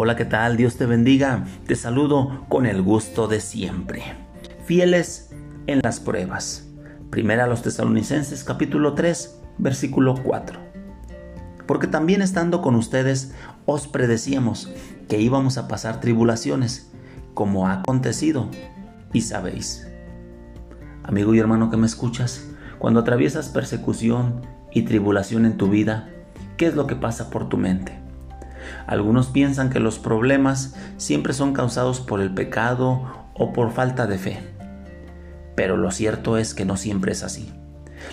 Hola, ¿qué tal? Dios te bendiga. Te saludo con el gusto de siempre. Fieles en las pruebas. Primera a los tesalonicenses capítulo 3, versículo 4. Porque también estando con ustedes os predecíamos que íbamos a pasar tribulaciones, como ha acontecido, y sabéis. Amigo y hermano que me escuchas, cuando atraviesas persecución y tribulación en tu vida, ¿qué es lo que pasa por tu mente? Algunos piensan que los problemas siempre son causados por el pecado o por falta de fe. Pero lo cierto es que no siempre es así.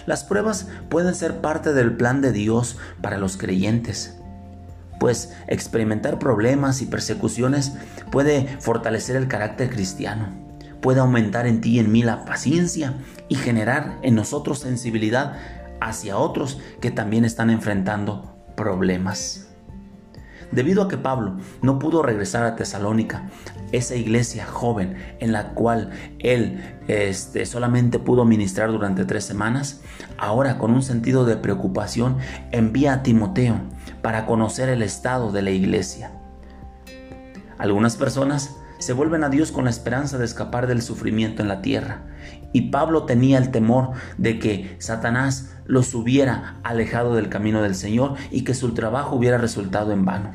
Las pruebas pueden ser parte del plan de Dios para los creyentes, pues experimentar problemas y persecuciones puede fortalecer el carácter cristiano, puede aumentar en ti y en mí la paciencia y generar en nosotros sensibilidad hacia otros que también están enfrentando problemas. Debido a que Pablo no pudo regresar a Tesalónica, esa iglesia joven en la cual él este, solamente pudo ministrar durante tres semanas, ahora con un sentido de preocupación envía a Timoteo para conocer el estado de la iglesia. Algunas personas se vuelven a Dios con la esperanza de escapar del sufrimiento en la tierra. Y Pablo tenía el temor de que Satanás los hubiera alejado del camino del Señor y que su trabajo hubiera resultado en vano.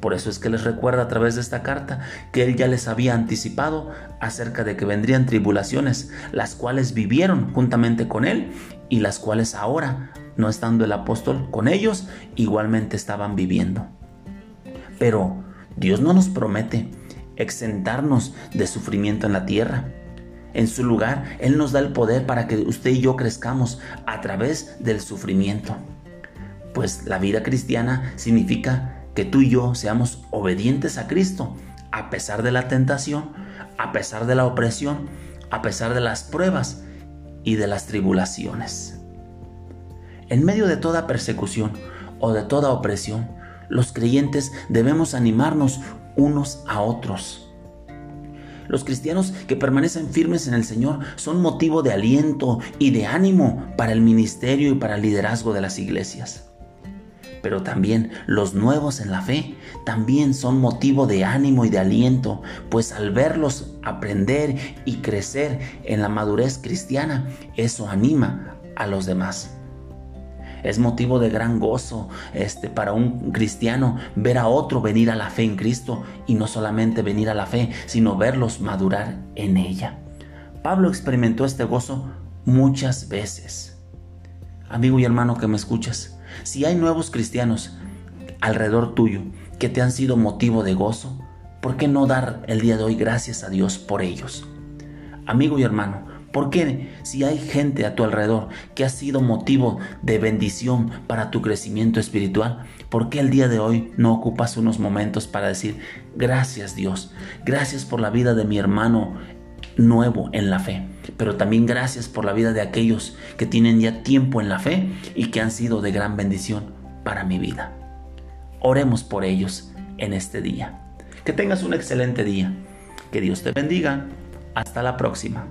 Por eso es que les recuerda a través de esta carta que él ya les había anticipado acerca de que vendrían tribulaciones, las cuales vivieron juntamente con él y las cuales ahora, no estando el apóstol con ellos, igualmente estaban viviendo. Pero Dios no nos promete exentarnos de sufrimiento en la tierra. En su lugar, Él nos da el poder para que usted y yo crezcamos a través del sufrimiento. Pues la vida cristiana significa que tú y yo seamos obedientes a Cristo, a pesar de la tentación, a pesar de la opresión, a pesar de las pruebas y de las tribulaciones. En medio de toda persecución o de toda opresión, los creyentes debemos animarnos unos a otros. Los cristianos que permanecen firmes en el Señor son motivo de aliento y de ánimo para el ministerio y para el liderazgo de las iglesias. Pero también los nuevos en la fe también son motivo de ánimo y de aliento, pues al verlos aprender y crecer en la madurez cristiana, eso anima a los demás. Es motivo de gran gozo este, para un cristiano ver a otro venir a la fe en Cristo y no solamente venir a la fe, sino verlos madurar en ella. Pablo experimentó este gozo muchas veces. Amigo y hermano que me escuchas, si hay nuevos cristianos alrededor tuyo que te han sido motivo de gozo, ¿por qué no dar el día de hoy gracias a Dios por ellos? Amigo y hermano, ¿Por qué si hay gente a tu alrededor que ha sido motivo de bendición para tu crecimiento espiritual, por qué el día de hoy no ocupas unos momentos para decir gracias Dios, gracias por la vida de mi hermano nuevo en la fe, pero también gracias por la vida de aquellos que tienen ya tiempo en la fe y que han sido de gran bendición para mi vida. Oremos por ellos en este día. Que tengas un excelente día. Que Dios te bendiga. Hasta la próxima.